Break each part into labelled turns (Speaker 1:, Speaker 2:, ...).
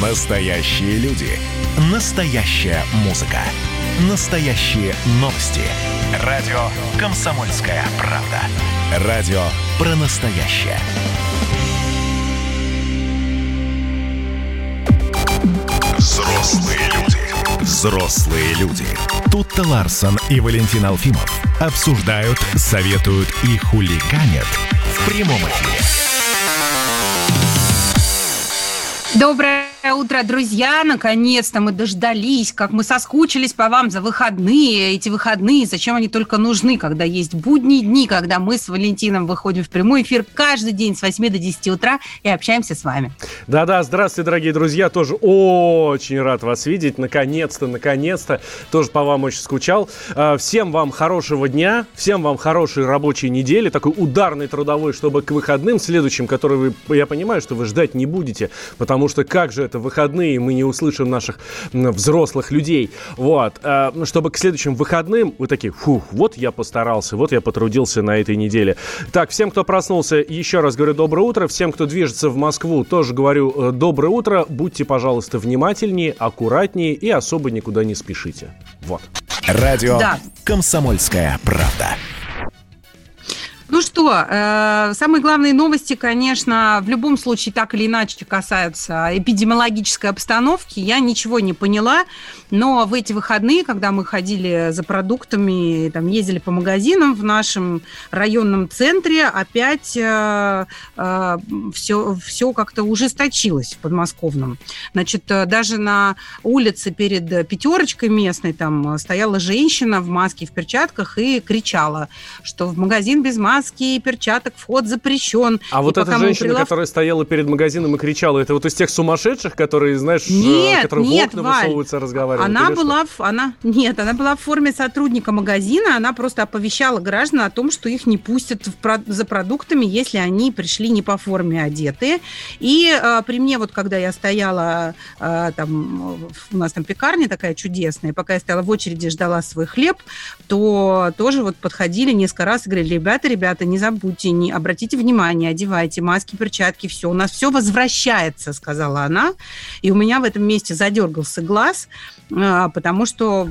Speaker 1: Настоящие люди. Настоящая музыка. Настоящие новости. Радио «Комсомольская правда». Радио про настоящее. Взрослые люди. Взрослые люди. Тут-то Ларсон и Валентин Алфимов обсуждают, советуют и хулиганят в прямом эфире.
Speaker 2: Доброе утро, друзья! Наконец-то мы дождались, как мы соскучились по вам за выходные. Эти выходные, зачем они только нужны, когда есть будние дни, когда мы с Валентином выходим в прямой эфир каждый день с 8 до 10 утра и общаемся с вами.
Speaker 3: Да-да, здравствуйте, дорогие друзья. Тоже очень рад вас видеть. Наконец-то, наконец-то. Тоже по вам очень скучал. А, всем вам хорошего дня, всем вам хорошей рабочей недели, такой ударный трудовой, чтобы к выходным следующим, которые вы, я понимаю, что вы ждать не будете, потому что как же это выходные, мы не услышим наших взрослых людей. Вот. А, чтобы к следующим выходным вы такие, фух, вот я постарался, вот я потрудился на этой неделе. Так, всем, кто проснулся, еще раз говорю доброе утро. Всем, кто движется в Москву, тоже говорю э, доброе утро. Будьте, пожалуйста, внимательнее, аккуратнее и особо никуда не спешите. Вот.
Speaker 1: Радио да. «Комсомольская правда».
Speaker 2: Ну что, э, самые главные новости, конечно, в любом случае так или иначе касаются эпидемиологической обстановки. Я ничего не поняла, но в эти выходные, когда мы ходили за продуктами, там, ездили по магазинам в нашем районном центре, опять э, э, все, все как-то ужесточилось в подмосковном. Значит, э, даже на улице перед пятерочкой местной там стояла женщина в маске, в перчатках и кричала, что в магазин без маски маски и перчаток, вход запрещен.
Speaker 3: А и вот эта женщина, прилав... которая стояла перед магазином и кричала, это вот из тех сумасшедших, которые, знаешь, э,
Speaker 2: нет,
Speaker 3: которые
Speaker 2: нет,
Speaker 3: в окна
Speaker 2: Валь,
Speaker 3: высовываются, разговаривают?
Speaker 2: Она была, в, она, нет, она была в форме сотрудника магазина, она просто оповещала граждан о том, что их не пустят в, за продуктами, если они пришли не по форме одетые. И э, при мне, вот когда я стояла, э, там, у нас там пекарня такая чудесная, пока я стояла в очереди, ждала свой хлеб, то тоже вот подходили несколько раз и говорили, ребята, ребята, ребята, не забудьте, не обратите внимание, одевайте маски, перчатки, все. У нас все возвращается, сказала она. И у меня в этом месте задергался глаз, а, потому что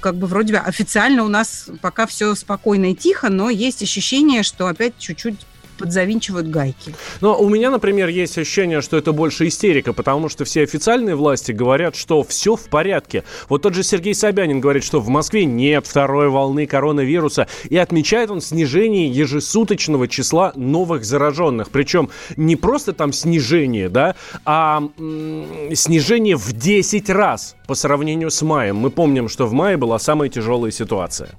Speaker 2: как бы вроде бы официально у нас пока все спокойно и тихо, но есть ощущение, что опять чуть-чуть подзавинчивают гайки.
Speaker 3: Но у меня, например, есть ощущение, что это больше истерика, потому что все официальные власти говорят, что все в порядке. Вот тот же Сергей Собянин говорит, что в Москве нет второй волны коронавируса, и отмечает он снижение ежесуточного числа новых зараженных. Причем не просто там снижение, да, а м- снижение в 10 раз по сравнению с маем. Мы помним, что в мае была самая тяжелая ситуация.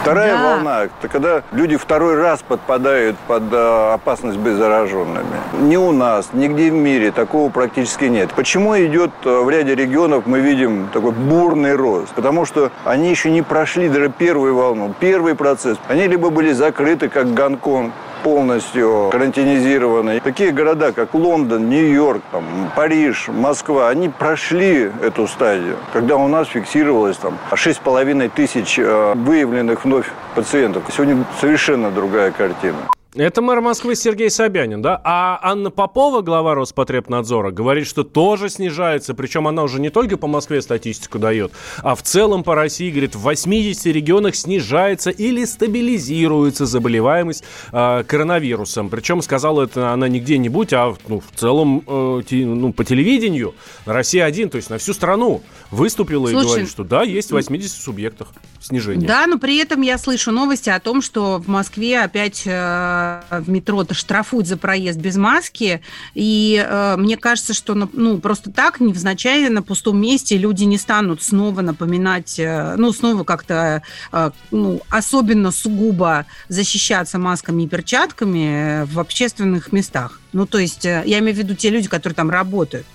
Speaker 4: Вторая да. волна – это когда люди второй раз подпадают под э, опасность быть зараженными. Ни у нас, нигде в мире такого практически нет. Почему идет э, в ряде регионов, мы видим такой бурный рост? Потому что они еще не прошли даже первую волну, первый процесс. Они либо были закрыты, как Гонконг, полностью карантинизированы. Такие города, как Лондон, Нью-Йорк, там, Париж, Москва, они прошли эту стадию, когда у нас фиксировалось там 6,5 тысяч э, выявленных вновь пациентов. Сегодня совершенно другая картина.
Speaker 3: Это мэр Москвы Сергей Собянин, да? А Анна Попова, глава Роспотребнадзора, говорит, что тоже снижается. Причем она уже не только по Москве статистику дает, а в целом по России, говорит, в 80 регионах снижается или стабилизируется заболеваемость э, коронавирусом. Причем сказала это она не где-нибудь, а ну, в целом э, те, ну, по телевидению. Россия один, то есть на всю страну выступила Слушай, и говорит, что да, есть в 80 субъектах снижение.
Speaker 2: Да, но при этом я слышу новости о том, что в Москве опять... Э, в метро-то штрафуют за проезд без маски, и э, мне кажется, что ну, просто так, невзначай, на пустом месте люди не станут снова напоминать, э, ну, снова как-то э, ну, особенно сугубо защищаться масками и перчатками в общественных местах. Ну, то есть э, я имею в виду те люди, которые там работают.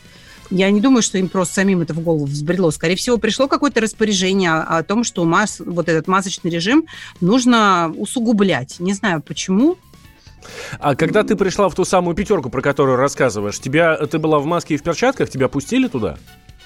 Speaker 2: Я не думаю, что им просто самим это в голову взбрело. Скорее всего, пришло какое-то распоряжение о том, что масс, вот этот масочный режим нужно усугублять. Не знаю почему,
Speaker 3: а когда ты пришла в ту самую пятерку, про которую рассказываешь, тебя, ты была в маске и в перчатках, тебя пустили туда?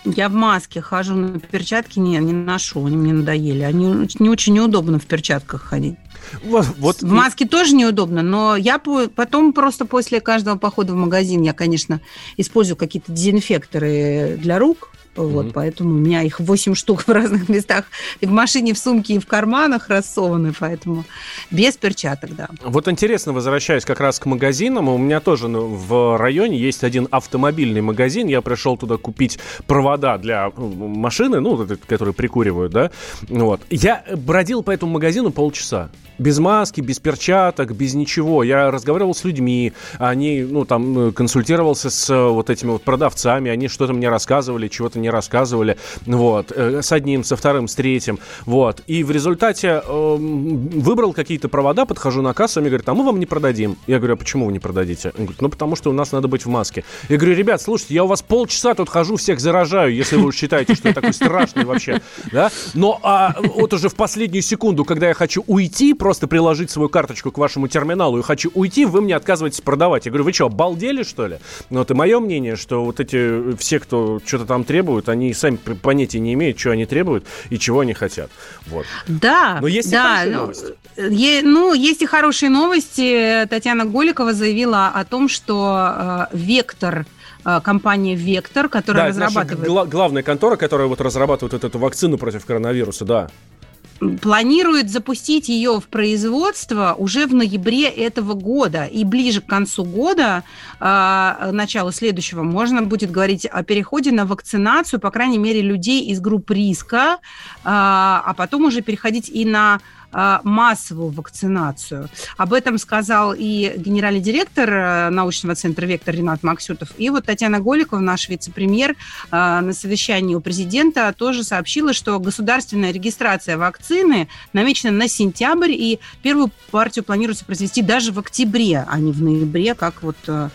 Speaker 2: Я в маске хожу, на перчатки не, не ношу, они мне надоели. Они не очень неудобно в перчатках ходить. Вот, вот. В маске тоже неудобно, но я потом просто после каждого похода в магазин, я, конечно, использую какие-то дезинфекторы для рук, вот, mm-hmm. поэтому у меня их 8 штук в разных местах. И в машине, в сумке, и в карманах рассованы, поэтому без перчаток, да.
Speaker 3: Вот интересно, возвращаясь как раз к магазинам, у меня тоже ну, в районе есть один автомобильный магазин. Я пришел туда купить провода для ну, машины, ну, которые прикуривают, да. Вот. Я бродил по этому магазину полчаса без маски, без перчаток, без ничего. Я разговаривал с людьми, они, ну, там, консультировался с э, вот этими вот продавцами, они что-то мне рассказывали, чего-то не рассказывали, вот, э, с одним, со вторым, с третьим, вот. И в результате э, выбрал какие-то провода, подхожу на кассу, они говорят, а мы вам не продадим. Я говорю, а почему вы не продадите? Он говорит, ну, потому что у нас надо быть в маске. Я говорю, ребят, слушайте, я у вас полчаса тут хожу, всех заражаю, если вы считаете, что я такой страшный вообще, да? Но а, вот уже в последнюю секунду, когда я хочу уйти, просто приложить свою карточку к вашему терминалу и хочу уйти, вы мне отказываетесь продавать. Я говорю, вы что, обалдели, что ли? Ну, и мое мнение, что вот эти все, кто что-то там требуют, они сами понятия не имеют, что они требуют и чего они хотят. Вот.
Speaker 2: Да, Но есть да, и ну, новости. Е, ну, есть и хорошие новости. Татьяна Голикова заявила о том, что э, вектор э, компания Вектор, которая да, разрабатывает...
Speaker 3: Гла- главная контора, которая вот разрабатывает вот эту вакцину против коронавируса, да
Speaker 2: планирует запустить ее в производство уже в ноябре этого года. И ближе к концу года, э, начала следующего, можно будет говорить о переходе на вакцинацию, по крайней мере, людей из групп риска, э, а потом уже переходить и на а, массовую вакцинацию. Об этом сказал и генеральный директор э, научного центра «Вектор» Ренат Максютов. И вот Татьяна Голикова, наш вице-премьер, а, на совещании у президента тоже сообщила, что государственная регистрация вакцины намечена на сентябрь, и первую партию планируется произвести даже в октябре, а не в ноябре, как вот э, Э,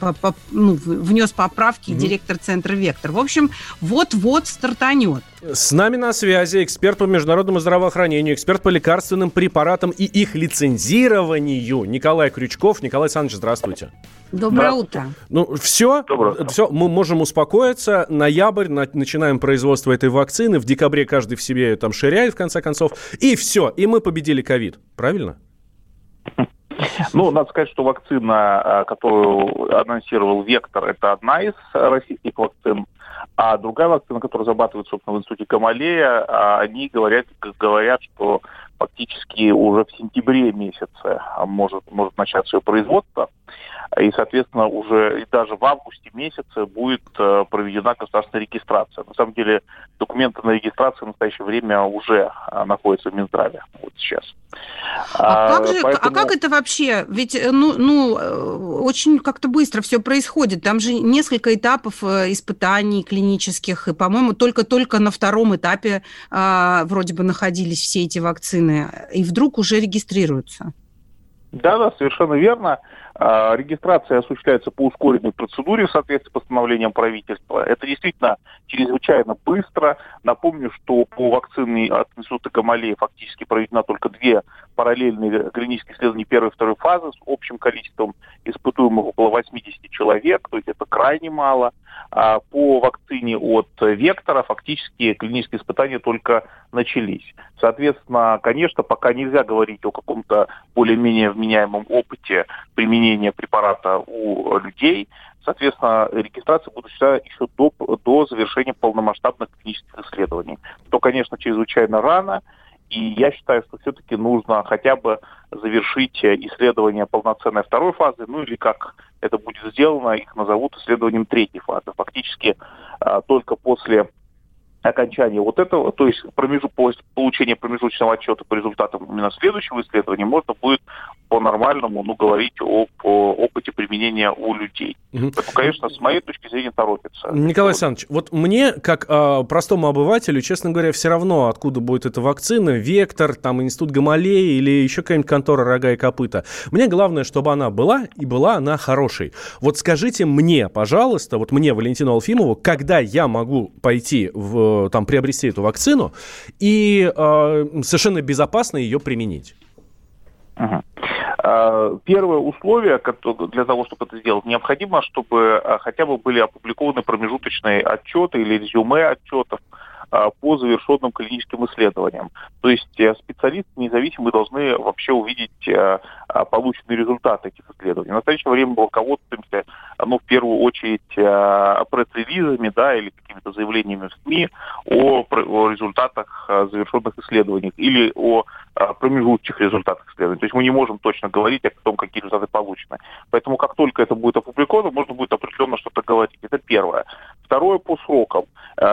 Speaker 2: по, по, ну, внес поправки угу. директор центра «Вектор». В общем, вот-вот стартанет.
Speaker 3: С нами на связи эксперт по международному здравоохранению, эксперт по лекарственным препаратам и их лицензированию Николай Крючков. Николай Александрович, здравствуйте.
Speaker 2: Доброе утро.
Speaker 3: Ну, все, все, мы можем успокоиться. Ноябрь, на, начинаем производство этой вакцины. В декабре каждый в себе там ширяет, в конце концов. И все, и мы победили ковид. Правильно?
Speaker 5: Ну, надо сказать, что вакцина, а, которую анонсировал Вектор, это одна из российских вакцин. А другая вакцина, которая разрабатывается, собственно, в институте Камалея, а, они говорят, говорят, что фактически уже в сентябре месяце может, может начаться ее производство. И, соответственно, уже и даже в августе месяце будет э, проведена государственная регистрация. На самом деле документы на регистрацию в настоящее время уже э, находятся в Минздраве вот сейчас.
Speaker 2: А, а, как, же, Поэтому... а как это вообще? Ведь э, ну, ну, очень как-то быстро все происходит. Там же несколько этапов испытаний клинических, и, по-моему, только-только на втором этапе а, вроде бы находились все эти вакцины, и вдруг уже регистрируются.
Speaker 5: Да, да, совершенно верно. А, регистрация осуществляется по ускоренной процедуре в соответствии с постановлением правительства. Это действительно чрезвычайно быстро. Напомню, что по вакцине от Института Гамалея фактически проведена только две параллельные клинические исследования первой и второй фазы с общим количеством испытуемых около 80 человек, то есть это крайне мало. А по вакцине от Вектора фактически клинические испытания только начались. Соответственно, конечно, пока нельзя говорить о каком-то более-менее вменяемом опыте применения препарата у людей. Соответственно, регистрация будет еще до, до завершения полномасштабных клинических исследований. То, конечно, чрезвычайно рано. И я считаю, что все-таки нужно хотя бы завершить исследование полноценной второй фазы, ну или как это будет сделано, их назовут исследованием третьей фазы. Фактически а, только после окончания вот этого, то есть промежу, получения промежуточного отчета по результатам именно следующего исследования, можно будет по-нормальному ну, говорить о, о опыте применения у людей. Угу. Поэтому, конечно, с моей точки зрения торопится.
Speaker 3: Николай Александрович, вот мне, как э, простому обывателю, честно говоря, все равно, откуда будет эта вакцина, Вектор, там, Институт Гамалеи или еще какая-нибудь контора Рога и Копыта. Мне главное, чтобы она была, и была она хорошей. Вот скажите мне, пожалуйста, вот мне, Валентину Алфимову, когда я могу пойти в, там, приобрести эту вакцину и э, совершенно безопасно ее применить?
Speaker 5: Ага. Первое условие для того, чтобы это сделать, необходимо, чтобы а, хотя бы были опубликованы промежуточные отчеты или резюме отчетов по завершенным клиническим исследованиям. То есть э, специалисты независимые должны вообще увидеть э, а, полученные результаты этих исследований. В настоящее время мы руководствуемся, ну, в первую очередь, э, пресс-релизами, да, или какими-то заявлениями в СМИ о, о результатах завершенных исследований или о промежуточных результатах исследований. То есть мы не можем точно говорить о том, какие результаты получены. Поэтому как только это будет опубликовано, можно будет определенно что-то говорить. Это первое. Второе по срокам.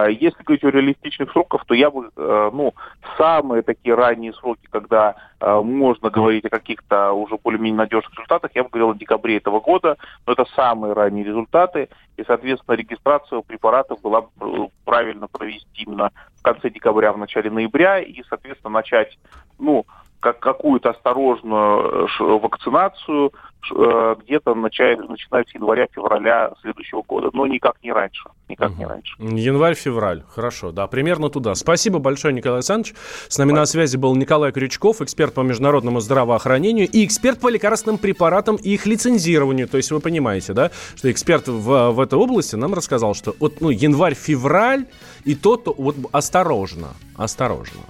Speaker 5: Если говорить о реалистичных сроков, то я бы, э, ну, самые такие ранние сроки, когда э, можно говорить о каких-то уже более-менее надежных результатах, я бы говорил о декабре этого года, но это самые ранние результаты, и, соответственно, регистрацию препаратов была э, правильно провести именно конце декабря, в начале ноября, и, соответственно, начать, ну, как какую-то осторожную вакцинацию э, где-то начиная, начиная с января-февраля следующего года, но никак не раньше. Никак угу. не раньше.
Speaker 3: Январь-февраль, хорошо, да, примерно туда. Спасибо большое, Николай Александрович. С нами Спасибо. на связи был Николай Крючков, эксперт по международному здравоохранению и эксперт по лекарственным препаратам и их лицензированию. То есть вы понимаете, да, что эксперт в, в этой области нам рассказал, что вот ну, январь-февраль и то-то вот осторожно, осторожно.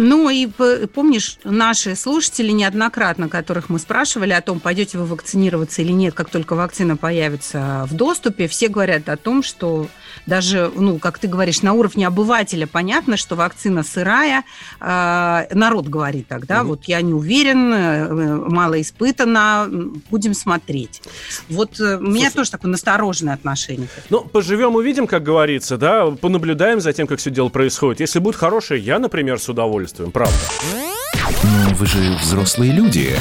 Speaker 2: Ну и помнишь, наши слушатели неоднократно, которых мы спрашивали о том, пойдете вы вакцинироваться или нет, как только вакцина появится в доступе, все говорят о том, что даже, ну, как ты говоришь, на уровне обывателя понятно, что вакцина сырая, э, народ говорит тогда, угу. вот я не уверен, э, мало испытана, будем смотреть. Вот э, у меня тоже такое настороженное отношение.
Speaker 3: Ну, поживем, увидим, как говорится, да, понаблюдаем за тем, как все дело происходит. Если будет хорошее, я, например, с удовольствием удовольствием, правда.
Speaker 1: Но вы же взрослые люди.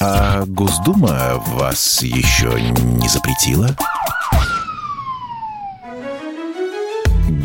Speaker 1: А Госдума вас еще не запретила?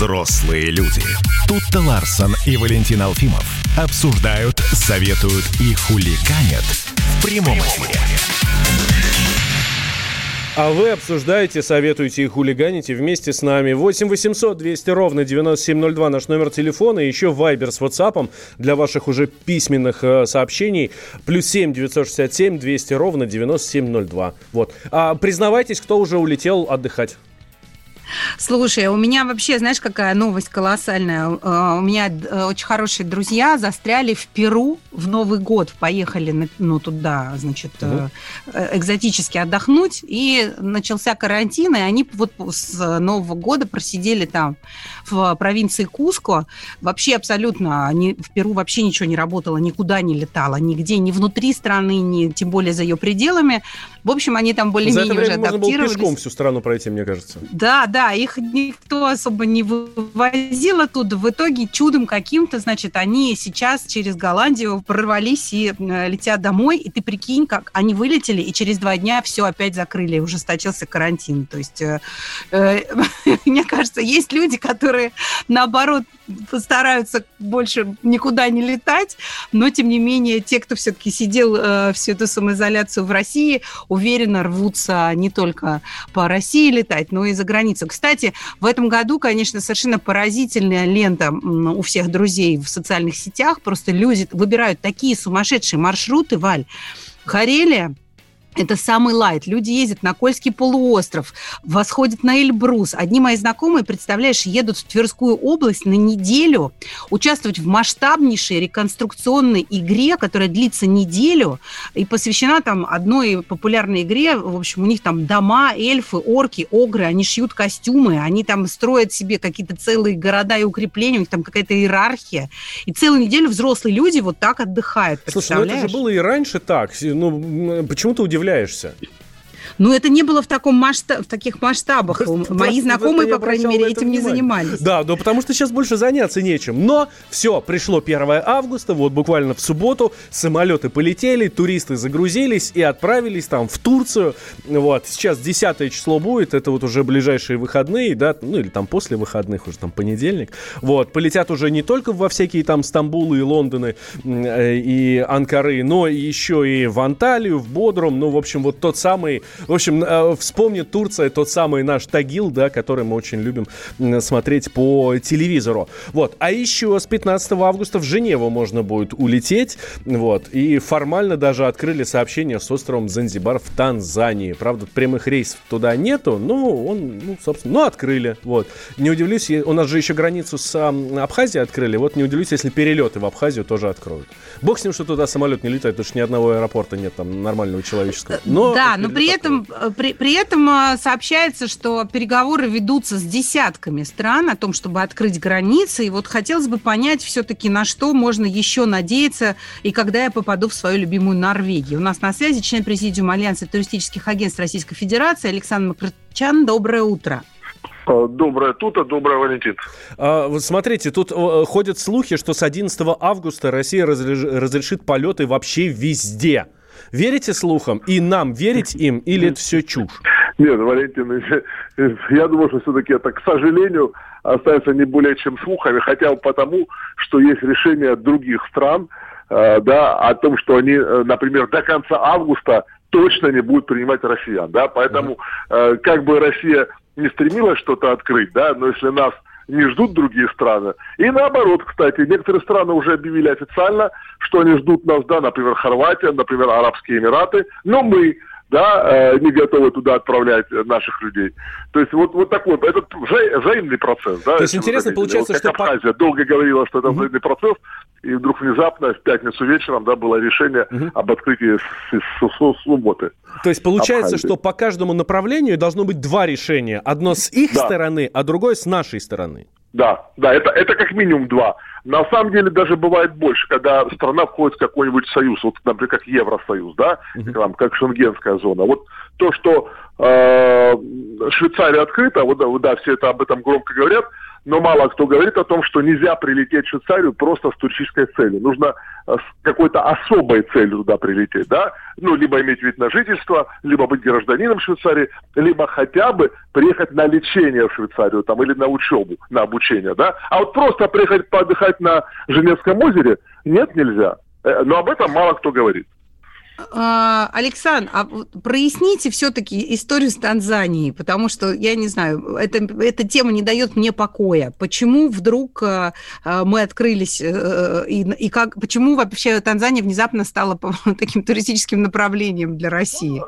Speaker 1: Взрослые люди. Тут-то Ларсон и Валентин Алфимов обсуждают, советуют и хуликанят в прямом эфире.
Speaker 3: А вы обсуждаете, советуете и хулиганите вместе с нами. 8 800 200 ровно 9702 наш номер телефона. Еще Вайбер с WhatsApp для ваших уже письменных э, сообщений. Плюс 7 967 200 ровно 9702. Вот. А признавайтесь, кто уже улетел отдыхать.
Speaker 2: Слушай, у меня вообще, знаешь, какая новость колоссальная? Э, у меня э, очень хорошие друзья застряли в Перу в Новый год, поехали ну, туда, значит, угу. экзотически отдохнуть, и начался карантин, и они вот с Нового года просидели там в провинции Куско. Вообще абсолютно, они, в Перу вообще ничего не работало, никуда не летало, нигде, ни внутри страны, ни тем более за ее пределами. В общем, они там более-менее уже адаптировались. можно было
Speaker 3: пешком всю страну пройти, мне кажется.
Speaker 2: Да, да, их никто особо не вывозил оттуда. В итоге чудом каким-то, значит, они сейчас через Голландию прорвались и э, летят домой. И ты прикинь, как они вылетели, и через два дня все опять закрыли, ужесточился карантин. То есть, э, э, мне кажется, есть люди, которые, наоборот, постараются больше никуда не летать, но, тем не менее, те, кто все-таки сидел э, всю эту самоизоляцию в России, уверенно рвутся не только по России летать, но и за границу. Кстати, в этом году, конечно, совершенно поразительная лента у всех друзей в социальных сетях. Просто люди выбирают такие сумасшедшие маршруты, Валь. Карелия, это самый лайт. Люди ездят на Кольский полуостров, восходят на Эльбрус. Одни мои знакомые, представляешь, едут в Тверскую область на неделю участвовать в масштабнейшей реконструкционной игре, которая длится неделю и посвящена там одной популярной игре. В общем, у них там дома, эльфы, орки, огры, они шьют костюмы, они там строят себе какие-то целые города и укрепления, у них там какая-то иерархия. И целую неделю взрослые люди вот так отдыхают.
Speaker 3: Слушай, ну это же было и раньше так. Ну, почему-то удивляешься?
Speaker 2: Ну, это не было в, таком масштаб, в таких масштабах. Мои знакомые, по крайней мере, этим не занимались.
Speaker 3: Да, ну потому что сейчас больше заняться нечем. Но все, пришло 1 августа, вот буквально в субботу самолеты полетели, туристы загрузились и отправились там в Турцию. Вот, сейчас 10 число будет, это вот уже ближайшие выходные, да, ну или там после выходных, уже там понедельник. Вот, полетят уже не только во всякие там Стамбулы и Лондоны э, и Анкары, но еще и в Анталию, в Бодрум, ну, в общем, вот тот самый, в общем, э, вспомнит Турция тот самый наш Тагил, да, который мы очень любим смотреть по телевизору. Вот, а еще с 15 августа в Женеву можно будет улететь, вот, и формально даже открыли сообщение с островом Занзибар в Танзании. Правда, прямых рейсов туда нету, но он, ну, собственно, ну, открыли, вот. Не удивлюсь, у нас же еще границу с Абхазией открыли, вот не удивлюсь, если перелеты в Абхазию тоже откроют. Бог с ним, что туда самолет не летает, потому что ни одного аэропорта нет там нормального человеческого.
Speaker 2: Но да, но при этом, э, при, при этом э, сообщается, что переговоры ведутся с десятками стран о том, чтобы открыть границы. И вот хотелось бы понять все-таки, на что можно еще надеяться и когда я попаду в свою любимую Норвегию. У нас на связи член президиума Альянса туристических агентств Российской Федерации Александр Макрчан. Доброе утро.
Speaker 6: А, доброе тута, доброе Валентин.
Speaker 3: А, вот смотрите, тут э, ходят слухи, что с 11 августа Россия разрешит полеты вообще везде. Верите слухам? И нам верить им? Или это все чушь?
Speaker 6: Нет, Валентин, я думаю, что все-таки это, к сожалению, остается не более чем слухами, хотя бы потому, что есть решения других стран, э, да, о том, что они, э, например, до конца августа точно не будут принимать россиян, да, поэтому э, как бы Россия не стремилась что-то открыть, да, но если нас не ждут другие страны. И наоборот, кстати, некоторые страны уже объявили официально, что они ждут нас, да, например, Хорватия, например, Арабские Эмираты, но мы да, э, не готовы туда отправлять наших людей. То есть вот, вот такой, это взаимный процесс. Да,
Speaker 3: То есть интересно получается, вот,
Speaker 6: что... Абхазия долго говорила, что это угу. взаимный процесс, и вдруг внезапно в пятницу вечером да, было решение угу. об открытии субботы.
Speaker 3: То есть получается, Абхазии. что по каждому направлению должно быть два решения. Одно с их да. стороны, а другое с нашей стороны.
Speaker 6: Да, да, это, это как минимум два. На самом деле даже бывает больше, когда страна входит в какой-нибудь союз, вот, например, как Евросоюз, да, uh-huh. там, как Шенгенская зона. Вот то, что э, Швейцария открыта, вот да, все это об этом громко говорят, но мало кто говорит о том, что нельзя прилететь в Швейцарию просто с туристической целью. Нужно э, с какой-то особой целью туда прилететь, да? Ну, либо иметь вид на жительство, либо быть гражданином Швейцарии, либо хотя бы приехать на лечение в Швейцарию там, или на учебу, на обучение, да? А вот просто приехать поотдыхать на Женевском озере нет, нельзя. Э, но об этом мало кто говорит.
Speaker 2: А, Александр, а проясните все-таки историю с Танзанией, потому что, я не знаю, это, эта тема не дает мне покоя. Почему вдруг а, а, мы открылись, а, и, и как, почему вообще Танзания внезапно стала таким туристическим направлением для России?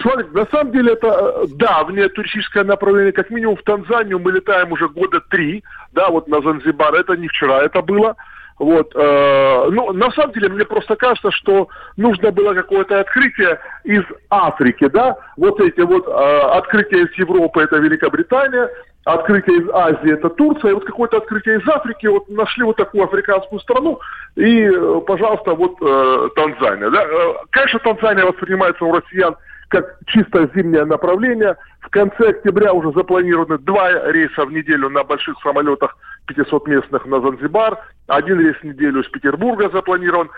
Speaker 6: Смотрите, на самом деле это давнее туристическое направление. Как минимум в Танзанию мы летаем уже года три, да, вот на Занзибар. Это не вчера это было. Вот, э, ну, на самом деле, мне просто кажется, что нужно было какое-то открытие из Африки, да, вот эти вот э, открытия из Европы, это Великобритания, открытие из Азии, это Турция, и вот какое-то открытие из Африки, вот нашли вот такую африканскую страну, и, пожалуйста, вот э, Танзания, да. Э, конечно, Танзания воспринимается у россиян как чисто зимнее направление. В конце октября уже запланированы два рейса в неделю на больших самолетах 500 местных на Занзибар. Один рейс в неделю из Петербурга запланирован.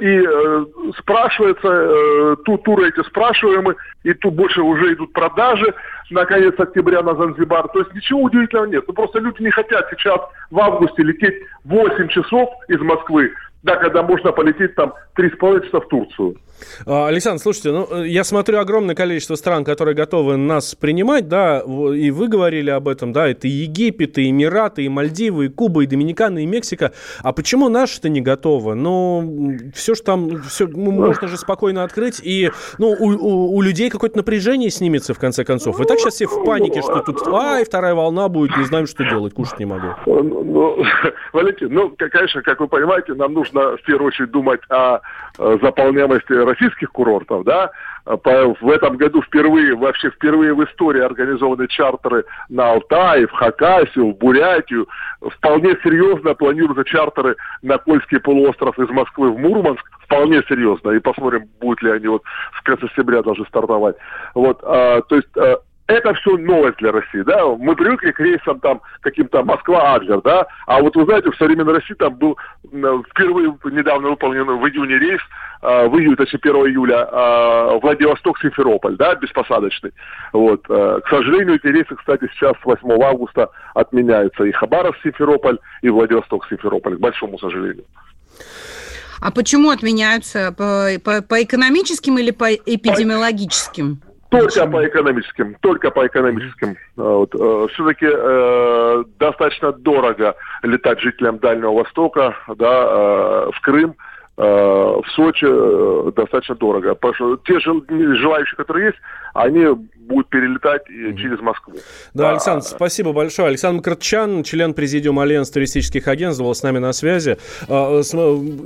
Speaker 6: И э, спрашивается, э, ту, туры эти спрашиваемы, и тут больше уже идут продажи на конец октября на Занзибар. То есть ничего удивительного нет. Ну, просто люди не хотят сейчас в августе лететь 8 часов из Москвы, да, когда можно полететь там 3,5 часа в Турцию.
Speaker 3: А, Александр, слушайте, ну, э, я смотрю огромное количество стран, которые готовы нас принимать, да, и вы говорили об этом, да, это и Египет, и Эмираты, и Мальдивы, и Куба, и Доминикана, и Мексика. А почему наши-то не готовы? Ну, все же там, все, ну, можно же спокойно открыть, и, ну, у, у, у людей какое-то напряжение снимется, в конце концов. И так сейчас все в панике, что тут, ай, вторая волна будет, не знаем, что делать, кушать не могу.
Speaker 6: Ну, ну Валентин, ну, конечно, как вы понимаете, нам нужно нужно в первую очередь думать о э, заполняемости российских курортов, да, в этом году впервые, вообще впервые в истории организованы чартеры на Алтай, в Хакасию, в Бурятию. Вполне серьезно планируются чартеры на Кольский полуостров из Москвы в Мурманск. Вполне серьезно. И посмотрим, будут ли они вот в конце сентября должны стартовать. Вот, а, то есть а, это все новость для России, да, мы привыкли к рейсам там каким-то Москва-Адлер, да, а вот вы знаете, в современной России там был впервые недавно выполнен в июне рейс, э, в июле, точнее 1 июля, э, Владивосток-Симферополь, да, беспосадочный, вот, э, к сожалению, эти рейсы, кстати, сейчас 8 августа отменяются, и Хабаровск-Симферополь, и Владивосток-Симферополь, к большому сожалению.
Speaker 2: А почему отменяются? По, по, по экономическим или по эпидемиологическим?
Speaker 6: Только по экономическим, только по экономическим. А, вот. Э, Все-таки э, достаточно дорого летать жителям Дальнего Востока, да, э, в Крым, э, в Сочи э, достаточно дорого. Потому что те же желающие, которые есть, они будут перелетать через Москву.
Speaker 3: Да, Александр, спасибо большое. Александр Кратчан, член президиума Альянса туристических агентств, был с нами на связи. А,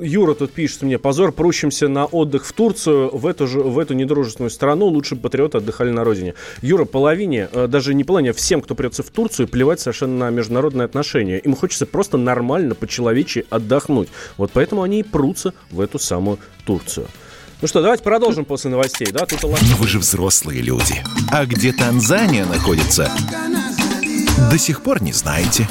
Speaker 3: Юра тут пишет мне, позор, прущимся на отдых в Турцию, в эту, же, в эту недружественную страну, лучше бы патриоты отдыхали на родине. Юра, половине, э, даже не половине, а всем, кто придется в Турцию, плевать совершенно на международные отношения. Им хочется просто нормально, по-человечески отдохнуть. Вот поэтому они и прутся в эту самую Турцию. Ну что, давайте продолжим после новостей, да?
Speaker 1: Тут Но вы же взрослые люди. А где Танзания находится, до сих пор не знаете.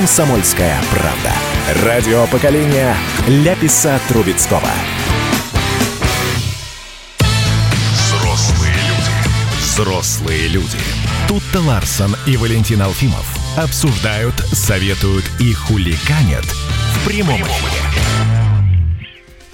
Speaker 1: «Комсомольская правда». Радио поколения Ляписа Трубецкого. Взрослые люди. Взрослые люди. Тут-то Ларсон и Валентин Алфимов обсуждают, советуют и хуликанят в прямом эфире.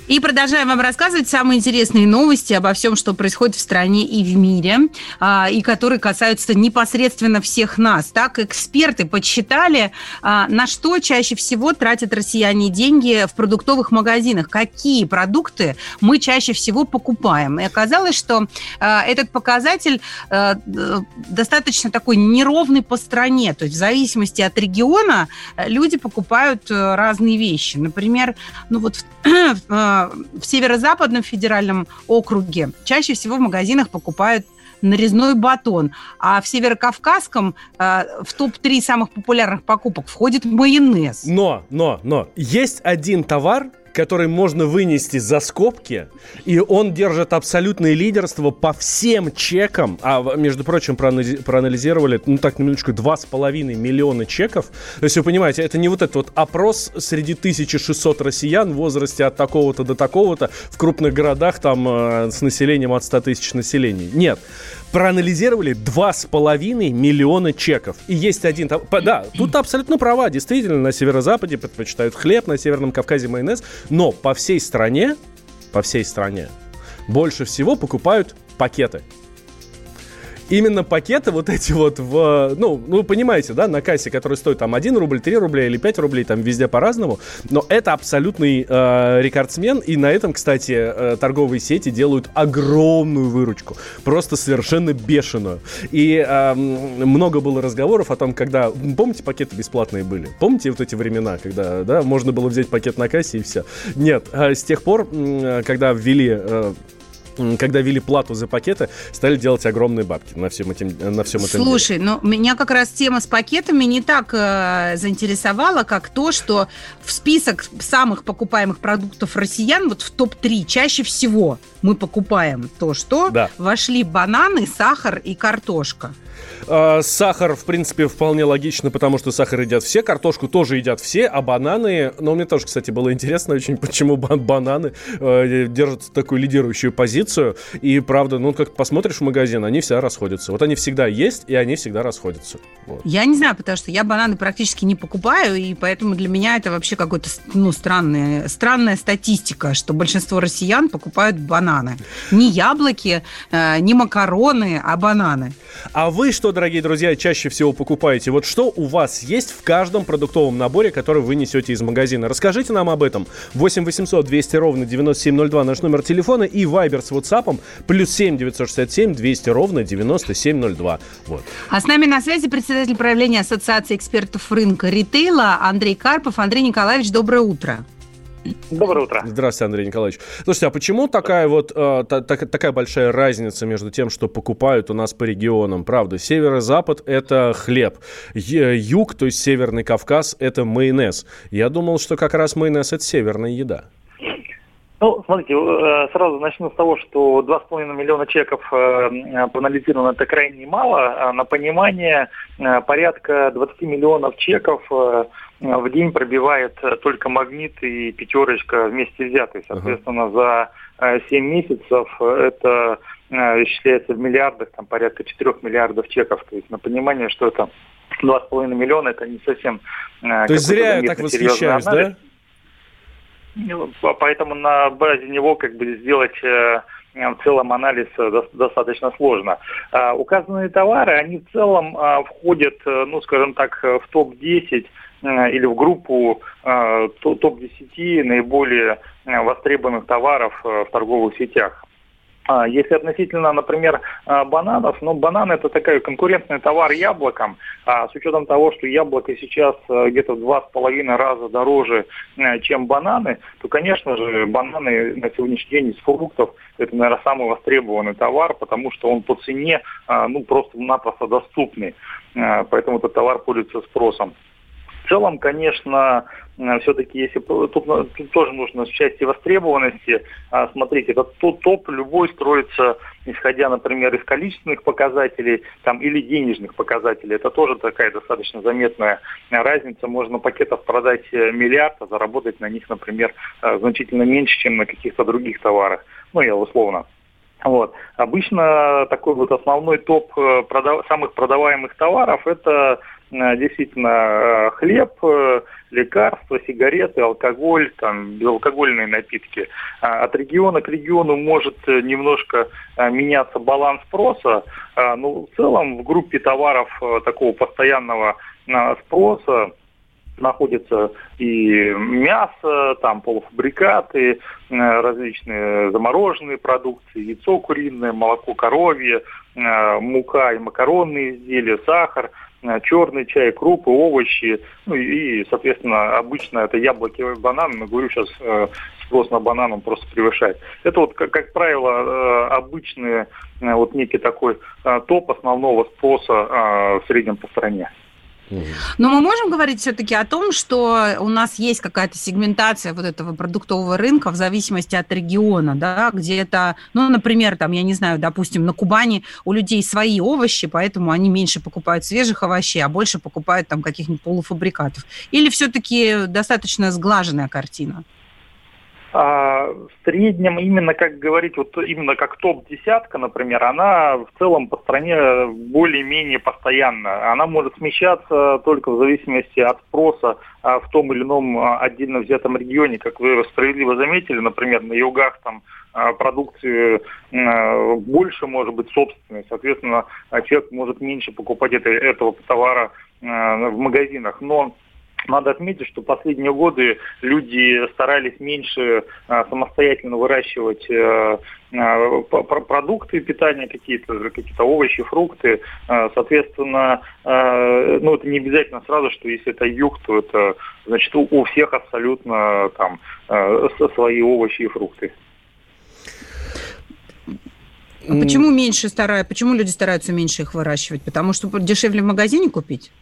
Speaker 2: И продолжаем вам рассказывать самые интересные новости обо всем, что происходит в стране и в мире, а, и которые касаются непосредственно всех нас. Так, эксперты подсчитали, а, на что чаще всего тратят россияне деньги в продуктовых магазинах, какие продукты мы чаще всего покупаем. И оказалось, что а, этот показатель достаточно такой неровный по стране. То есть в зависимости от региона люди покупают разные вещи. Например, ну вот в северо-западном федеральном округе чаще всего в магазинах покупают нарезной батон. А в Северокавказском э, в топ-3 самых популярных покупок входит майонез.
Speaker 3: Но, но, но, есть один товар, который можно вынести за скобки, и он держит абсолютное лидерство по всем чекам. А, между прочим, проанализировали, ну так, на минуточку, 2,5 миллиона чеков. То есть, вы понимаете, это не вот этот вот опрос среди 1600 россиян в возрасте от такого-то до такого-то в крупных городах там э, с населением от 100 тысяч населения. Нет проанализировали 2,5 миллиона чеков. И есть один... Да, тут абсолютно права. Действительно, на северо-западе предпочитают хлеб, на Северном Кавказе майонез. Но по всей стране, по всей стране, больше всего покупают пакеты именно пакеты вот эти вот в, ну, вы понимаете, да, на кассе, который стоит там 1 рубль, 3 рубля или 5 рублей, там везде по-разному, но это абсолютный э, рекордсмен, и на этом, кстати, э, торговые сети делают огромную выручку, просто совершенно бешеную. И э, много было разговоров о том, когда, помните, пакеты бесплатные были? Помните вот эти времена, когда, да, можно было взять пакет на кассе и все? Нет, э, с тех пор, э, когда ввели э, когда ввели плату за пакеты, стали делать огромные бабки на всем этим, на всем этом
Speaker 2: Слушай, деле. ну меня как раз тема с пакетами не так э, заинтересовала, как то, что в список самых покупаемых продуктов россиян, вот в топ-3 чаще всего мы покупаем то, что да. вошли бананы, сахар и картошка.
Speaker 3: Э, сахар, в принципе, вполне логично, потому что сахар едят все, картошку тоже едят все, а бананы... Ну, мне тоже, кстати, было интересно очень, почему бананы э, держат такую лидирующую позицию позицию. И правда, ну как посмотришь в магазин, они всегда расходятся. Вот они всегда есть, и они всегда расходятся. Вот.
Speaker 2: Я не знаю, потому что я бананы практически не покупаю, и поэтому для меня это вообще какой-то ну, странная, странная статистика, что большинство россиян покупают бананы. Не яблоки, э, не макароны, а бананы.
Speaker 3: А вы что, дорогие друзья, чаще всего покупаете? Вот что у вас есть в каждом продуктовом наборе, который вы несете из магазина? Расскажите нам об этом. 8 800 200 ровно 9702 наш номер телефона и Viber с WhatsApp плюс 7 967 200 ровно 9702. Вот.
Speaker 2: А с нами на связи председатель правления Ассоциации экспертов рынка ритейла Андрей Карпов. Андрей Николаевич, доброе утро.
Speaker 7: Доброе утро.
Speaker 3: Здравствуйте, Андрей Николаевич. Слушайте, а почему такая вот э, та, та, такая большая разница между тем, что покупают у нас по регионам? Правда, север и запад – это хлеб, юг, то есть Северный Кавказ – это майонез. Я думал, что как раз майонез – это северная еда.
Speaker 7: Ну, смотрите, э, сразу начну с того, что 2,5 миллиона чеков э, проанализировано это крайне мало. А на понимание, э, порядка 20 миллионов чеков в день пробивает только магнит и пятерочка вместе взятые. Соответственно, за 7 месяцев это исчисляется в миллиардах, там порядка 4 миллиардов чеков. То есть на понимание, что это 2,5 миллиона, это не совсем...
Speaker 3: То есть зря я так восхищаюсь, да?
Speaker 7: Ну, поэтому на базе него как бы сделать э, в целом анализ э, достаточно сложно. А, указанные товары, они в целом а, входят, э, ну, скажем так, в топ-10 или в группу топ-10 наиболее востребованных товаров в торговых сетях. А, если относительно, например, бананов, ну, бананы это такой конкурентный товар яблокам, а с учетом того, что яблоко сейчас где-то в два с половиной раза дороже, чем бананы, то, конечно же, бананы на сегодняшний день из фруктов это, наверное, самый востребованный товар, потому что он по цене, ну, просто-напросто доступный. Поэтому этот товар пользуется спросом. В целом, конечно, э, все-таки, если тут, тут тоже нужно в части востребованности а, смотреть, этот топ любой строится, исходя, например, из количественных показателей там, или денежных показателей. Это тоже такая достаточно заметная разница. Можно пакетов продать э, миллиард, а заработать на них, например, э, значительно меньше, чем на каких-то других товарах. Ну, я условно. Вот. Обычно такой вот основной топ продав... самых продаваемых товаров это Э, действительно э, хлеб, э, лекарства, сигареты, алкоголь, там, безалкогольные напитки. А от региона к региону может немножко меняться баланс спроса, но ну, в целом в группе товаров такого постоянного спроса находится и мясо, там полуфабрикаты, различные замороженные продукты, яйцо куриное, молоко коровье, мука и макаронные изделия, сахар – Э, черный чай, крупы, овощи, ну и, соответственно, обычно это яблоки и бананы, но говорю, сейчас э, спрос на банан просто превышает. Это вот, как, как правило, э, обычный вот некий такой топ основного спроса в среднем по стране.
Speaker 2: Но мы можем говорить все-таки о том, что у нас есть какая-то сегментация вот этого продуктового рынка в зависимости от региона, да, где это, ну, например, там, я не знаю, допустим, на Кубани у людей свои овощи, поэтому они меньше покупают свежих овощей, а больше покупают там каких-нибудь полуфабрикатов. Или все-таки достаточно сглаженная картина?
Speaker 7: А, в среднем именно, как говорить, вот именно как топ-десятка, например, она в целом по стране более-менее постоянна. Она может смещаться только в зависимости от спроса а, в том или ином а, отдельно взятом регионе. Как вы справедливо заметили, например, на югах там продукции больше может быть собственной, соответственно, человек может меньше покупать это, этого товара в магазинах. Но надо отметить, что последние годы люди старались меньше а, самостоятельно выращивать а, а, продукты питания какие-то, какие-то овощи, фрукты. А, соответственно, ну это не обязательно сразу, что если это юг, то это значит у, всех абсолютно там свои овощи и фрукты.
Speaker 2: А почему меньше стараются? Почему люди стараются меньше их выращивать? Потому что дешевле в магазине купить?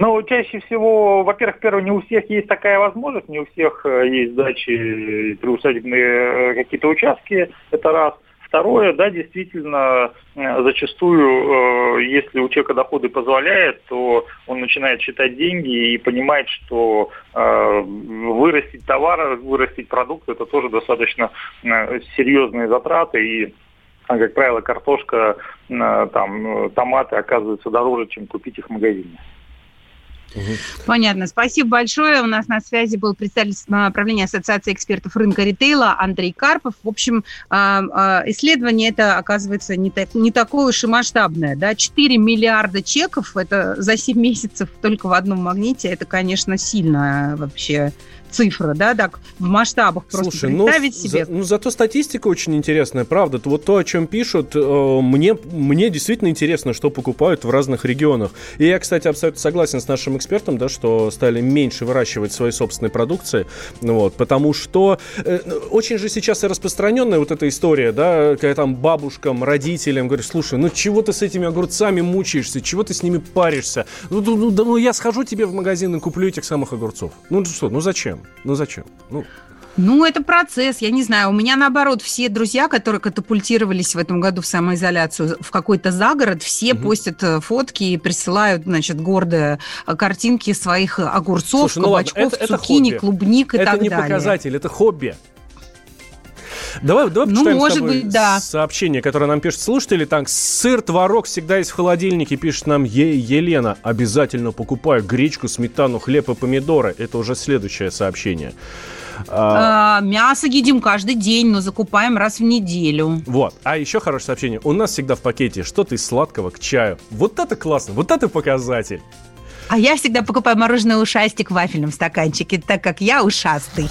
Speaker 7: Ну, чаще всего, во-первых, первое, не у всех есть такая возможность, не у всех э, есть дачи, приусадебные э, какие-то участки, это раз. Второе, да, действительно, э, зачастую, э, если у человека доходы позволяют, то он начинает считать деньги и понимает, что э, вырастить товар, вырастить продукт, это тоже достаточно серьезные затраты и как правило, картошка, там, томаты оказываются дороже, чем купить их в магазине.
Speaker 2: Понятно. Спасибо большое. У нас на связи был представитель направления Ассоциации экспертов рынка ритейла Андрей Карпов. В общем, а, а, исследование это, оказывается, не, так, не такое уж и масштабное. Да? 4 миллиарда чеков это за 7 месяцев только в одном магните. Это, конечно, сильно вообще цифра, да, так в масштабах просто Слушай, ну, представить ну, себе.
Speaker 3: За, ну, зато статистика очень интересная, правда. Вот то, о чем пишут, э, мне, мне действительно интересно, что покупают в разных регионах. И я, кстати, абсолютно согласен с нашим экспертом, да, что стали меньше выращивать своей собственной продукции, вот, потому что э, очень же сейчас и распространенная вот эта история, да, когда там бабушкам, родителям говоришь, слушай, ну чего ты с этими огурцами мучаешься, чего ты с ними паришься? Ну, ну, ну, ну я схожу тебе в магазин и куплю этих самых огурцов. Ну что, ну зачем? Ну зачем? Ну,
Speaker 2: ну, это процесс, я не знаю. У меня, наоборот, все друзья, которые катапультировались в этом году в самоизоляцию в какой-то загород, все угу. постят э, фотки и присылают, значит, гордые э, картинки своих огурцов, Слушай, кабачков, ну ладно, это, цукини, это клубник и
Speaker 3: это
Speaker 2: так далее.
Speaker 3: Это не показатель, это хобби. Давай, давай ну, почитаем может быть, да. сообщение, которое нам пишет слушатели. Так, сыр, творог всегда есть в холодильнике, пишет нам е- Елена. Обязательно покупаю гречку, сметану, хлеб и помидоры. Это уже следующее сообщение.
Speaker 2: А, а, мясо едим каждый день, но закупаем раз в неделю.
Speaker 3: Вот. А еще хорошее сообщение. У нас всегда в пакете что-то из сладкого к чаю. Вот это классно, вот это показатель.
Speaker 2: А я всегда покупаю мороженое ушастик в вафельном стаканчике, так как я ушастый.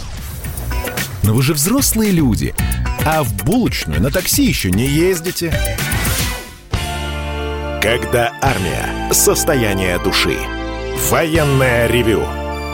Speaker 1: Но вы же взрослые люди. А в булочную на такси еще не ездите. Когда армия. Состояние души. Военное ревю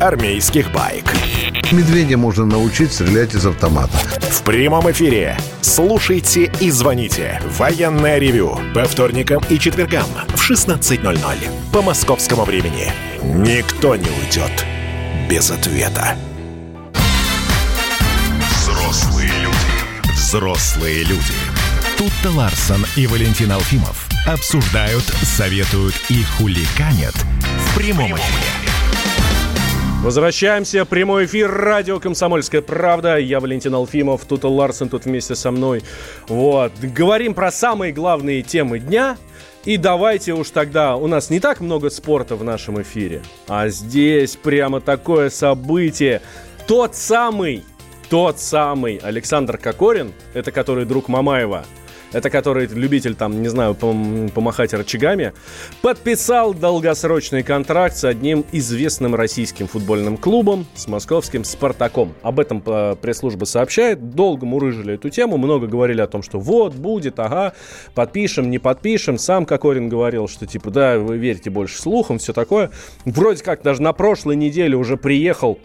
Speaker 1: армейских байк.
Speaker 8: Медведя можно научить стрелять из автомата.
Speaker 1: В прямом эфире. Слушайте и звоните. Военное ревю. По вторникам и четвергам в 16.00. По московскому времени. Никто не уйдет без ответа. Взрослые люди. Взрослые люди. Тут-то Ларсон и Валентин Алфимов обсуждают, советуют и хуликанят в прямом эфире.
Speaker 3: Возвращаемся. Прямой эфир. Радио «Комсомольская правда». Я Валентин Алфимов. Тут Ларсен тут вместе со мной. Вот. Говорим про самые главные темы дня. И давайте уж тогда, у нас не так много спорта в нашем эфире, а здесь прямо такое событие. Тот самый, тот самый Александр Кокорин, это который друг Мамаева, это который любитель, там, не знаю, пом- помахать рычагами, подписал долгосрочный контракт с одним известным российским футбольным клубом, с московским «Спартаком». Об этом э, пресс-служба сообщает. Долго мурыжили эту тему, много говорили о том, что вот, будет, ага, подпишем, не подпишем. Сам Кокорин говорил, что типа, да, вы верите больше слухам, все такое. Вроде как даже на прошлой неделе уже приехал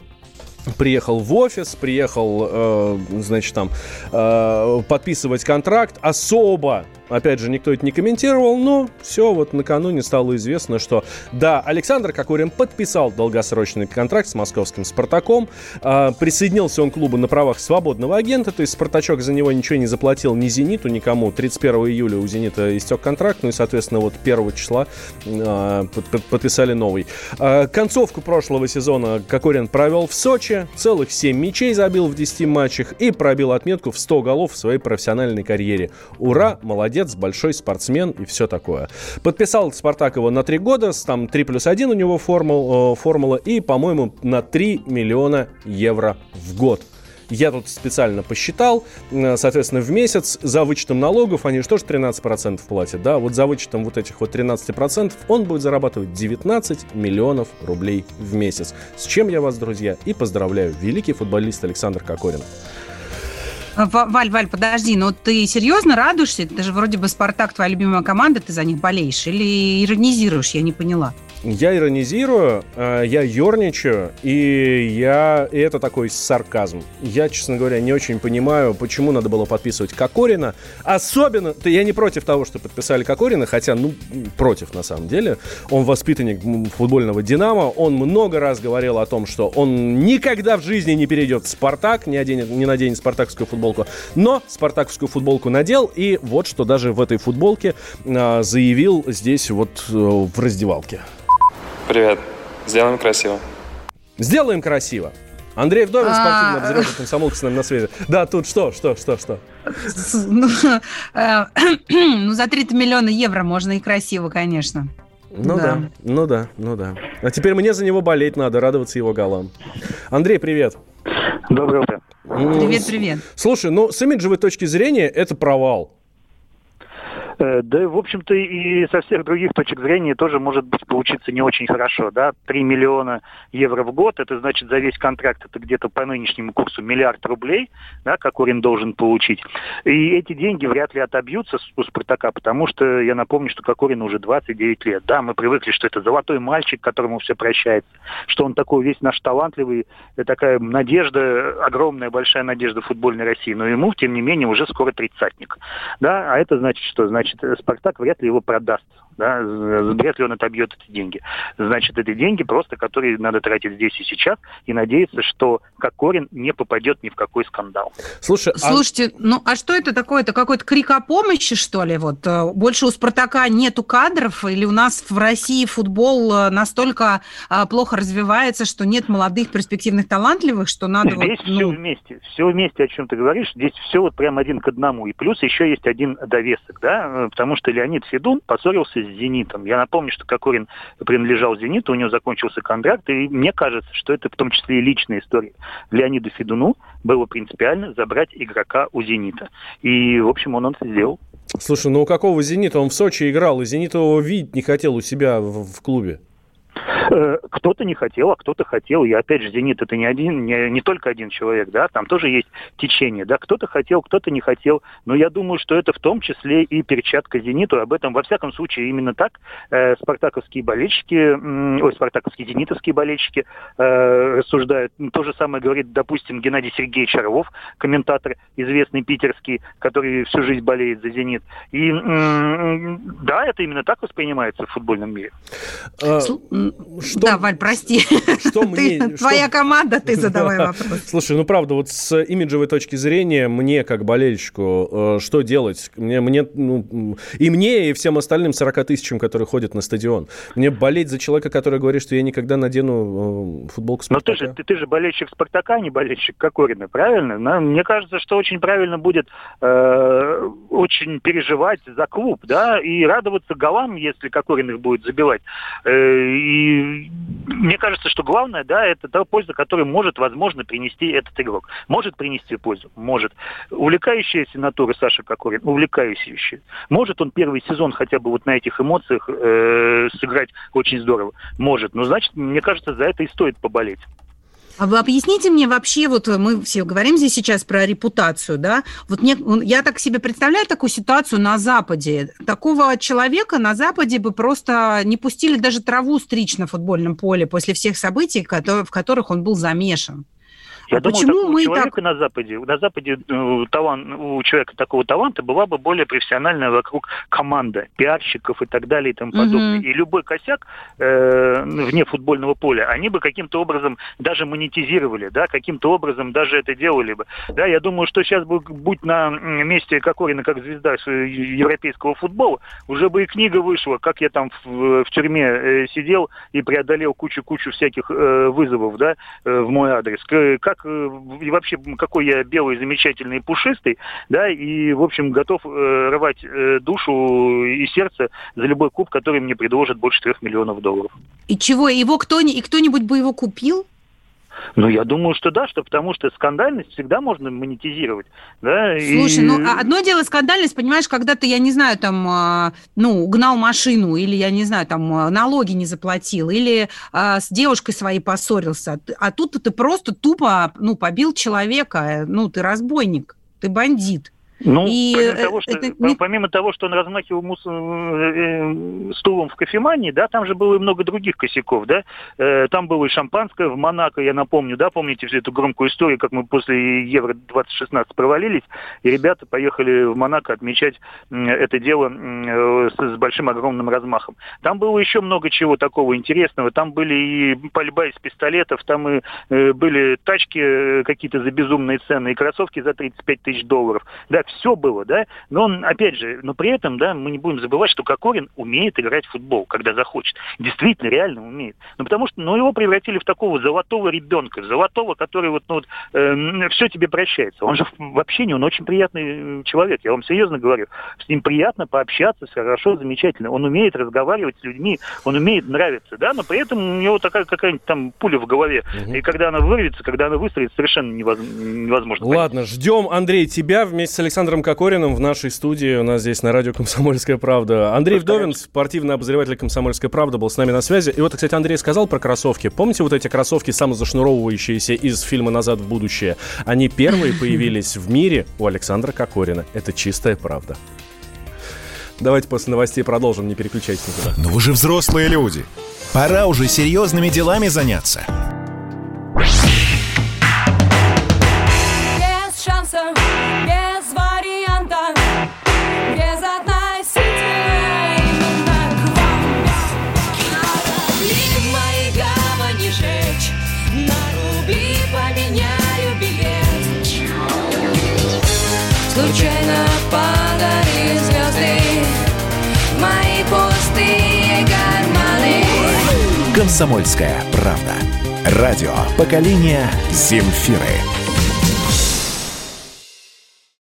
Speaker 3: приехал в офис, приехал, э, значит, там, э, подписывать контракт. Особо, опять же, никто это не комментировал, но все, вот накануне стало известно, что, да, Александр Кокорин подписал долгосрочный контракт с московским «Спартаком». Э, присоединился он к клубу на правах свободного агента, то есть «Спартачок» за него ничего не заплатил ни «Зениту», никому. 31 июля у «Зенита» истек контракт, ну и, соответственно, вот 1 числа э, подписали новый. Э, концовку прошлого сезона Кокорин провел в Сочи, целых 7 мячей забил в 10 матчах и пробил отметку в 100 голов в своей профессиональной карьере. Ура, молодец, большой спортсмен и все такое. Подписал Спартак его на 3 года, там 3 плюс 1 у него формул, э, формула и, по-моему, на 3 миллиона евро в год. Я тут специально посчитал, э, соответственно, в месяц за вычетом налогов они же тоже 13% платят, да, вот за вычетом вот этих вот 13% он будет зарабатывать 19 миллионов рублей в месяц. С чем я вас, друзья, и поздравляю. Великий футболист Александр Кокорин.
Speaker 2: А, Валь, Валь, подожди, но ты серьезно радуешься? Это же вроде бы «Спартак» твоя любимая команда, ты за них болеешь? Или иронизируешь? Я не поняла.
Speaker 3: Я иронизирую, э, я ерничаю, и я это такой сарказм. Я, честно говоря, не очень понимаю, почему надо было подписывать Кокорина. Особенно, то я не против того, что подписали Кокорина, хотя, ну, против на самом деле. Он воспитанник футбольного «Динамо», он много раз говорил о том, что он никогда в жизни не перейдет в «Спартак», не, оденет, не наденет спартаковскую футболку, но спартаковскую футболку надел, и вот что даже в этой футболке а, заявил здесь вот э, в раздевалке.
Speaker 9: Привет. Сделаем красиво.
Speaker 3: Сделаем красиво. Андрей Вдовин, а, спортивный обозреватель комсомолка с нами на связи. Да, тут что, что, что, что?
Speaker 2: Ну, э, ну за 30 миллиона евро можно и красиво, конечно.
Speaker 3: Ну да. да, ну да, ну да. А теперь мне за него болеть надо, радоваться его голам. Андрей, привет.
Speaker 10: Доброе утро.
Speaker 2: Привет, привет.
Speaker 3: Слушай, ну с имиджевой точки зрения это провал.
Speaker 10: Э, да, в общем-то, и со всех других точек зрения тоже может быть получиться не очень хорошо. Да? 3 миллиона евро в год, это значит за весь контракт, это где-то по нынешнему курсу миллиард рублей, да, Кокорин должен получить. И эти деньги вряд ли отобьются у Спартака, потому что я напомню, что Кокорину уже 29 лет. Да, мы привыкли, что это золотой мальчик, которому все прощается, что он такой весь наш талантливый, такая надежда, огромная большая надежда футбольной России. Но ему, тем не менее, уже скоро тридцатник. Да, а это значит что? Значит, значит, Спартак вряд ли его продаст да, вряд ли он отобьет эти деньги. Значит, это деньги просто, которые надо тратить здесь и сейчас, и надеяться, что Кокорин не попадет ни в какой скандал.
Speaker 2: Слушай, а Слушайте, а... ну а что это такое? Это какой-то крик о помощи, что ли? Вот э, больше у Спартака нету кадров, или у нас в России футбол э, настолько плохо развивается, что нет молодых, перспективных, талантливых, что надо
Speaker 10: здесь
Speaker 2: вот...
Speaker 10: Ну... все вместе, все вместе, о чем ты говоришь, здесь все вот прям один к одному. И плюс еще есть один довесок, да, потому что Леонид Федун поссорился с «Зенитом». Я напомню, что Кокорин принадлежал «Зениту», у него закончился контракт, и мне кажется, что это в том числе и личная история. Леониду Федуну было принципиально забрать игрока у «Зенита». И, в общем, он это сделал.
Speaker 3: Слушай, ну у какого «Зенита»? Он в Сочи играл, и «Зенит» его видеть не хотел у себя в, в клубе.
Speaker 10: Э, кто-то не хотел, а кто-то хотел. И опять же, «Зенит» это не один, не, не только один человек, да, там тоже есть течение, да, кто-то хотел, кто-то не хотел. Но я думаю, что это в том числе и перчатка «Зениту». Об этом, во всяком случае, именно так э, спартаковские болельщики, э, ой, спартаковские зенитовские болельщики э, рассуждают. То же самое говорит, допустим, Геннадий Сергеевич Орлов, комментатор известный питерский, который всю жизнь болеет за «Зенит». И э, да, это именно так воспринимается в футбольном мире.
Speaker 2: А, что, да, Валь, прости. Что мне, ты, что... Твоя команда, ты задавай вопрос.
Speaker 3: Слушай, ну правда, вот с имиджевой точки зрения, мне как болельщику, э, что делать? Мне, мне, ну, и мне, и всем остальным 40 тысячам, которые ходят на стадион. Мне болеть за человека, который говорит, что я никогда надену э, футболку Спартака.
Speaker 10: Но ты же, ты, ты же болельщик Спартака, а не болельщик Кокорина, правильно? Мне кажется, что очень правильно будет э, очень переживать за клуб, да, и радоваться голам, если Кокорин их будет забивать. Э, и мне кажется, что главное, да, это та польза, которую может, возможно, принести этот игрок. Может принести пользу? Может. Увлекающаяся натура Саша Кокорин, увлекающаяся. Может он первый сезон хотя бы вот на этих эмоциях э, сыграть очень здорово? Может. Но значит, мне кажется, за это и стоит поболеть.
Speaker 2: А вы объясните мне вообще, вот мы все говорим здесь сейчас про репутацию, да, вот не, я так себе представляю такую ситуацию на Западе. Такого человека на Западе бы просто не пустили даже траву стричь на футбольном поле после всех событий, в которых он был замешан.
Speaker 10: Я а думаю, почему мы человека так... на Западе, на Западе э, талант, у человека такого таланта была бы более профессиональная вокруг команда, пиарщиков и так далее и тому подобное. Угу. И любой косяк э, вне футбольного поля, они бы каким-то образом даже монетизировали, да, каким-то образом даже это делали бы. Да, я думаю, что сейчас бы, будь на месте Кокорина как звезда европейского футбола, уже бы и книга вышла, как я там в, в тюрьме э, сидел и преодолел кучу-кучу всяких э, вызовов, да, э, в мой адрес. Как Э, и вообще какой я белый, замечательный пушистый, да, и, в общем, готов э, рвать э, душу и сердце за любой куб, который мне предложит больше трех миллионов долларов.
Speaker 2: И чего, его кто, и кто-нибудь бы его купил?
Speaker 10: Ну, я думаю, что да, что потому что скандальность всегда можно монетизировать. Да,
Speaker 2: Слушай, и... ну, а одно дело скандальность, понимаешь, когда ты, я не знаю, там, а, ну, угнал машину, или, я не знаю, там, а, налоги не заплатил, или а, с девушкой своей поссорился. А тут ты просто тупо, ну, побил человека, ну, ты разбойник. ты бандит.
Speaker 10: Ну,
Speaker 2: И
Speaker 10: помимо,
Speaker 2: э,
Speaker 10: того, что,
Speaker 2: это
Speaker 10: помимо того, что он размахивал мус- э, стулом в кофемании, да, там же было и много других косяков, да. Э, Там было и шампанское в Монако, я напомню, да, помните всю эту громкую историю, как мы после Евро-2016 провалились, и ребята поехали в Монако отмечать это дело э, с, с большим огромным размахом. Там было еще много чего такого интересного. Там были и пальба из пистолетов, там и э, были тачки э, какие-то за безумные цены, и кроссовки за 35 тысяч долларов. Да, все было, да. Но он, опять же, но при этом, да, мы не будем забывать, что Кокорин умеет играть в футбол, когда захочет. Действительно, реально умеет. Ну, потому что, ну, его превратили в такого золотого ребенка, золотого, который вот, ну, вот, все тебе прощается. Он же в, в общении, он очень приятный э, человек, я вам серьезно говорю. С ним приятно пообщаться, хорошо, замечательно. Он умеет разговаривать с людьми, он умеет нравиться, да, но при этом у него такая какая-нибудь там пуля в голове. И когда она вырвется, когда она выстрелит, совершенно невоз- невозможно.
Speaker 3: Ладно, ждем, Андрей, тебя вместе с Александром Кокориным в нашей студии. У нас здесь на радио «Комсомольская правда». Андрей Вдовин, спортивный обозреватель «Комсомольской правды», был с нами на связи. И вот, кстати, Андрей сказал про кроссовки. Помните вот эти кроссовки, самозашнуровывающиеся из фильма «Назад в будущее»? Они первые появились в мире у Александра Кокорина. Это чистая правда. Давайте после новостей продолжим, не переключайтесь никуда.
Speaker 1: Но вы же взрослые люди. Пора уже серьезными делами заняться. Комсомольская правда. Радио поколения Земфиры.